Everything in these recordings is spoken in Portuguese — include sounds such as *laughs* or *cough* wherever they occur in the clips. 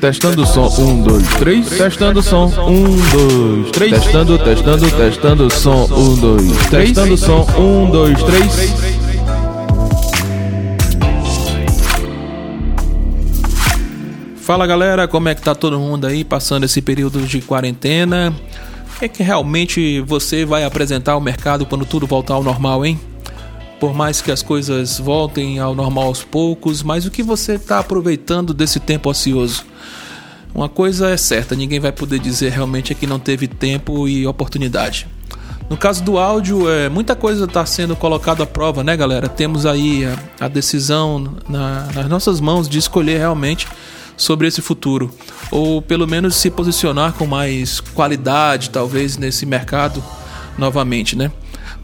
Testando o som, um, dois, três. Testando o som, um, dois, três. Testando, testando, testando o som, um, dois, três. Testando o som, um, dois, três. Fala galera, como é que tá todo mundo aí passando esse período de quarentena? O que é que realmente você vai apresentar ao mercado quando tudo voltar ao normal, hein? Por mais que as coisas voltem ao normal aos poucos, mas o que você está aproveitando desse tempo ocioso? Uma coisa é certa, ninguém vai poder dizer realmente é que não teve tempo e oportunidade. No caso do áudio, é, muita coisa está sendo colocada à prova, né, galera? Temos aí a, a decisão na, nas nossas mãos de escolher realmente sobre esse futuro, ou pelo menos se posicionar com mais qualidade, talvez, nesse mercado novamente, né?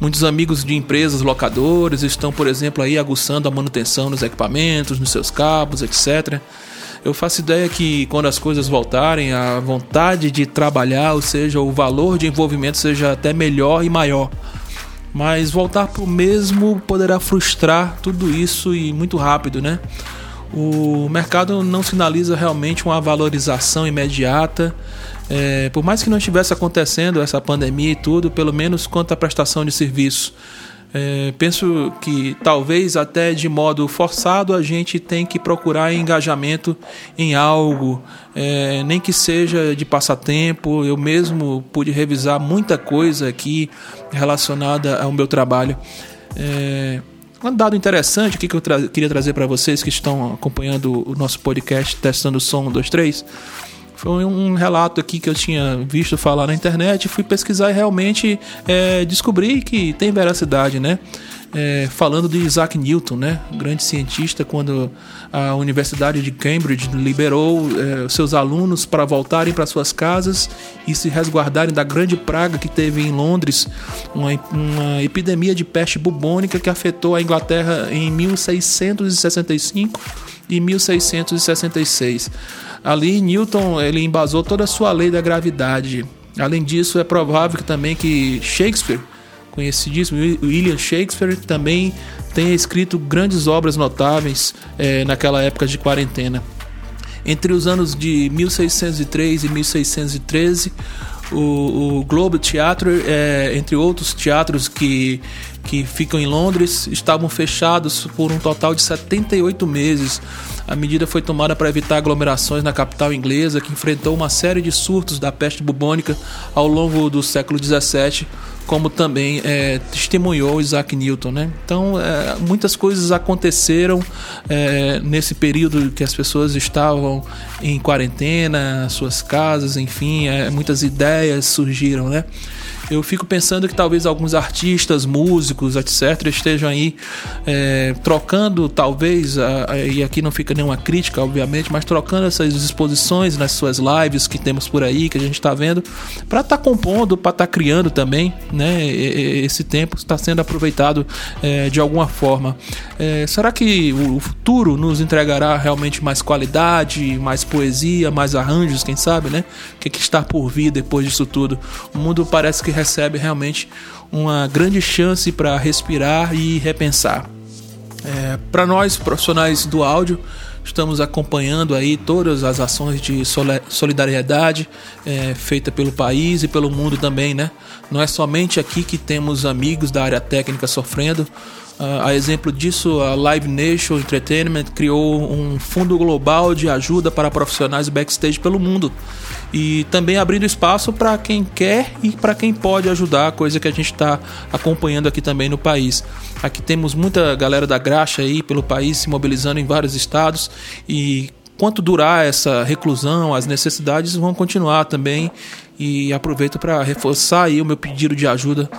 Muitos amigos de empresas locadoras estão, por exemplo, aí aguçando a manutenção nos equipamentos, nos seus cabos, etc. Eu faço ideia que quando as coisas voltarem, a vontade de trabalhar, ou seja, o valor de envolvimento seja até melhor e maior. Mas voltar para o mesmo poderá frustrar tudo isso e muito rápido, né? O mercado não sinaliza realmente uma valorização imediata é, por mais que não estivesse acontecendo essa pandemia e tudo, pelo menos quanto à prestação de serviço, é, penso que talvez até de modo forçado a gente tem que procurar engajamento em algo, é, nem que seja de passatempo. Eu mesmo pude revisar muita coisa aqui relacionada ao meu trabalho. É, um dado interessante aqui que eu tra queria trazer para vocês que estão acompanhando o nosso podcast Testando o Som 23 foi um relato aqui que eu tinha visto falar na internet, fui pesquisar e realmente é, descobri que tem veracidade, né? É, falando de Isaac Newton, né? grande cientista, quando a Universidade de Cambridge liberou é, seus alunos para voltarem para suas casas e se resguardarem da grande praga que teve em Londres, uma, uma epidemia de peste bubônica que afetou a Inglaterra em 1665 e 1666. Ali Newton ele embasou toda a sua lei da gravidade. Além disso, é provável que também que Shakespeare, conhecidíssimo William Shakespeare, também tenha escrito grandes obras notáveis é, naquela época de quarentena. Entre os anos de 1603 e 1613, o, o Globe Theatre, é, entre outros teatros que, que ficam em Londres, estavam fechados por um total de 78 meses. A medida foi tomada para evitar aglomerações na capital inglesa, que enfrentou uma série de surtos da peste bubônica ao longo do século XVII, como também é, testemunhou Isaac Newton. Né? Então, é, muitas coisas aconteceram é, nesse período que as pessoas estavam em quarentena, suas casas, enfim, é, muitas ideias surgiram. Né? eu fico pensando que talvez alguns artistas, músicos, etc., estejam aí é, trocando, talvez, e aqui não fica nenhuma crítica, obviamente, mas trocando essas exposições nas suas lives que temos por aí, que a gente está vendo, para estar tá compondo, para estar tá criando também, né? Esse tempo está sendo aproveitado é, de alguma forma. É, será que o futuro nos entregará realmente mais qualidade, mais poesia, mais arranjos, quem sabe, né? O que, que está por vir depois disso tudo? O mundo parece que recebe realmente uma grande chance para respirar e repensar. É, para nós profissionais do áudio, estamos acompanhando aí todas as ações de solidariedade é, feita pelo país e pelo mundo também, né? Não é somente aqui que temos amigos da área técnica sofrendo. A exemplo disso, a Live Nation Entertainment criou um fundo global de ajuda para profissionais backstage pelo mundo e também abrindo espaço para quem quer e para quem pode ajudar, coisa que a gente está acompanhando aqui também no país. Aqui temos muita galera da graxa aí pelo país se mobilizando em vários estados e quanto durar essa reclusão, as necessidades vão continuar também e aproveito para reforçar aí o meu pedido de ajuda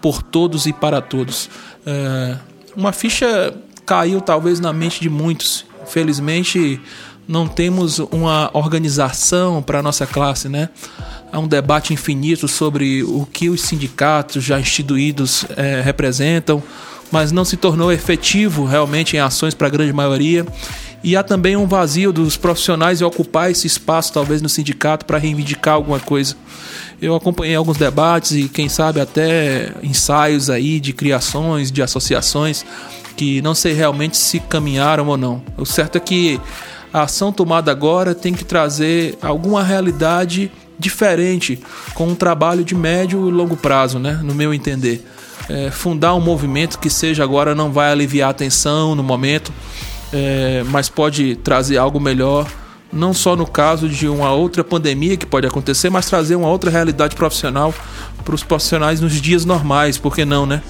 por todos e para todos. É, uma ficha caiu talvez na mente de muitos. Infelizmente, não temos uma organização para a nossa classe, né? Há um debate infinito sobre o que os sindicatos já instituídos é, representam, mas não se tornou efetivo realmente em ações para a grande maioria. E há também um vazio dos profissionais em ocupar esse espaço, talvez no sindicato, para reivindicar alguma coisa. Eu acompanhei alguns debates e, quem sabe, até ensaios aí de criações, de associações, que não sei realmente se caminharam ou não. O certo é que a ação tomada agora tem que trazer alguma realidade diferente com um trabalho de médio e longo prazo, né? No meu entender. É, fundar um movimento que seja agora não vai aliviar a tensão no momento, é, mas pode trazer algo melhor, não só no caso de uma outra pandemia que pode acontecer, mas trazer uma outra realidade profissional para os profissionais nos dias normais, por que não, né?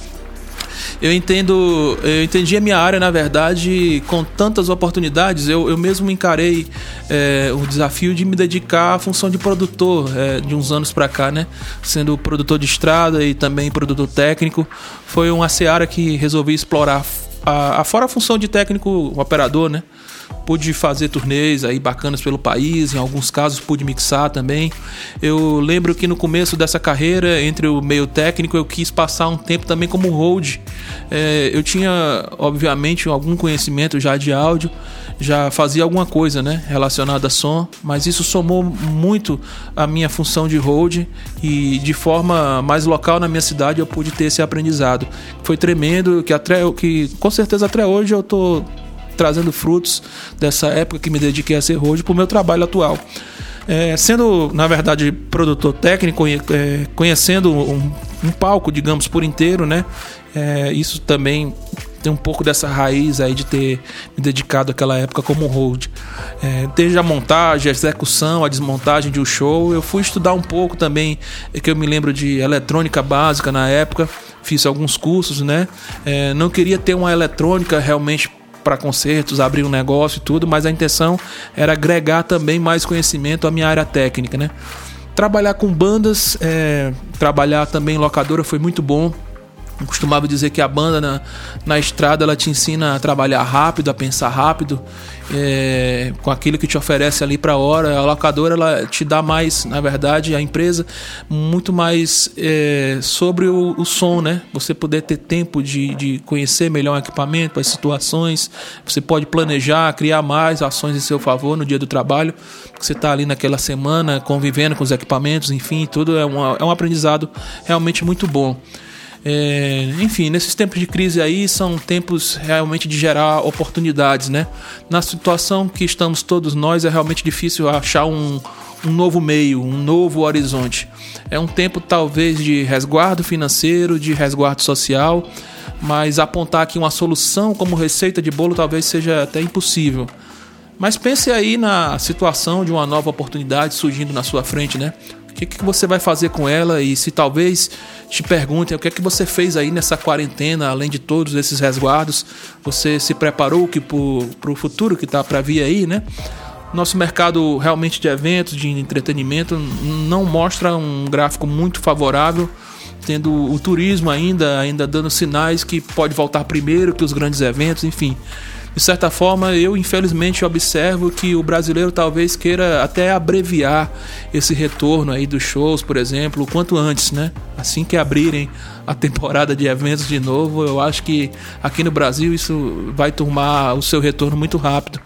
Eu entendo, eu entendi a minha área, na verdade, com tantas oportunidades, eu, eu mesmo encarei é, o desafio de me dedicar à função de produtor é, de uns anos para cá, né? Sendo produtor de estrada e também produtor técnico, foi uma seara que resolvi explorar a, a fora a função de técnico operador, né? Pude fazer turnês aí bacanas pelo país, em alguns casos pude mixar também. Eu lembro que no começo dessa carreira, entre o meio técnico, eu quis passar um tempo também como hold. É, eu tinha, obviamente, algum conhecimento já de áudio, já fazia alguma coisa né, relacionada a som, mas isso somou muito a minha função de hold e de forma mais local na minha cidade eu pude ter esse aprendizado. Foi tremendo, que, até, que com certeza até hoje eu estou trazendo frutos dessa época que me dediquei a ser hoje para o meu trabalho atual. É, sendo, na verdade, produtor técnico, é, conhecendo um, um, palco, digamos, por inteiro, né? É, isso também tem um pouco dessa raiz aí de ter me dedicado àquela época como hold. É, desde a montagem, a execução, a desmontagem de um show, eu fui estudar um pouco também, é que eu me lembro de eletrônica básica na época, fiz alguns cursos, né? É, não queria ter uma eletrônica realmente para concertos, abrir um negócio e tudo, mas a intenção era agregar também mais conhecimento à minha área técnica, né? Trabalhar com bandas, é, trabalhar também em locadora foi muito bom. Eu costumava dizer que a banda na, na estrada ela te ensina a trabalhar rápido, a pensar rápido, é, com aquilo que te oferece ali para hora. A locadora ela te dá mais, na verdade, a empresa muito mais é, sobre o, o, som, né? Você poder ter tempo de, de conhecer melhor o equipamento, as situações. Você pode planejar, criar mais ações em seu favor no dia do trabalho. Você está ali naquela semana convivendo com os equipamentos, enfim, tudo é, uma, é um aprendizado realmente muito bom. É, enfim, nesses tempos de crise aí são tempos realmente de gerar oportunidades, né? Na situação que estamos todos nós é realmente difícil achar um, um novo meio, um novo horizonte. É um tempo talvez de resguardo financeiro, de resguardo social, mas apontar aqui uma solução como receita de bolo talvez seja até impossível. Mas pense aí na situação de uma nova oportunidade surgindo na sua frente, né? O que, que você vai fazer com ela? E se talvez te perguntem o que é que você fez aí nessa quarentena, além de todos esses resguardos, você se preparou que para o futuro que está para vir aí, né? Nosso mercado realmente de eventos, de entretenimento, não mostra um gráfico muito favorável, tendo o turismo ainda, ainda dando sinais que pode voltar primeiro que os grandes eventos, enfim de certa forma, eu infelizmente observo que o brasileiro talvez queira até abreviar esse retorno aí dos shows, por exemplo, o quanto antes, né? Assim que abrirem a *laughs* temporada de eventos de novo, eu acho que aqui no Brasil isso vai tomar o seu retorno muito rápido.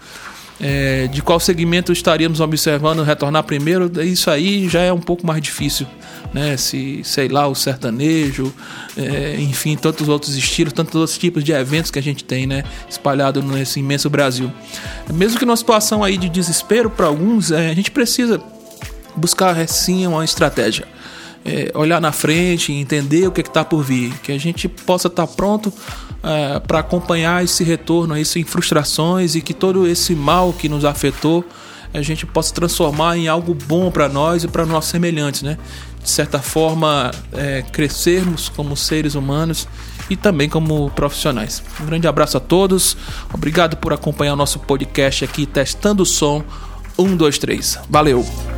É, de qual segmento estaríamos observando retornar primeiro, isso aí já é um pouco mais difícil né? Se, sei lá, o sertanejo, é, enfim, tantos outros estilos, tantos outros tipos de eventos que a gente tem, né? Espalhado nesse imenso Brasil. Mesmo que numa situação aí de desespero para alguns, é, a gente precisa buscar sim uma estratégia. É, olhar na frente, entender o que é está por vir, que a gente possa estar tá pronto é, para acompanhar esse retorno aí sem frustrações e que todo esse mal que nos afetou a gente possa transformar em algo bom para nós e para nossos semelhantes, né? De certa forma, é, crescermos como seres humanos e também como profissionais. Um grande abraço a todos, obrigado por acompanhar o nosso podcast aqui, testando o som. 1, 2, 3. Valeu!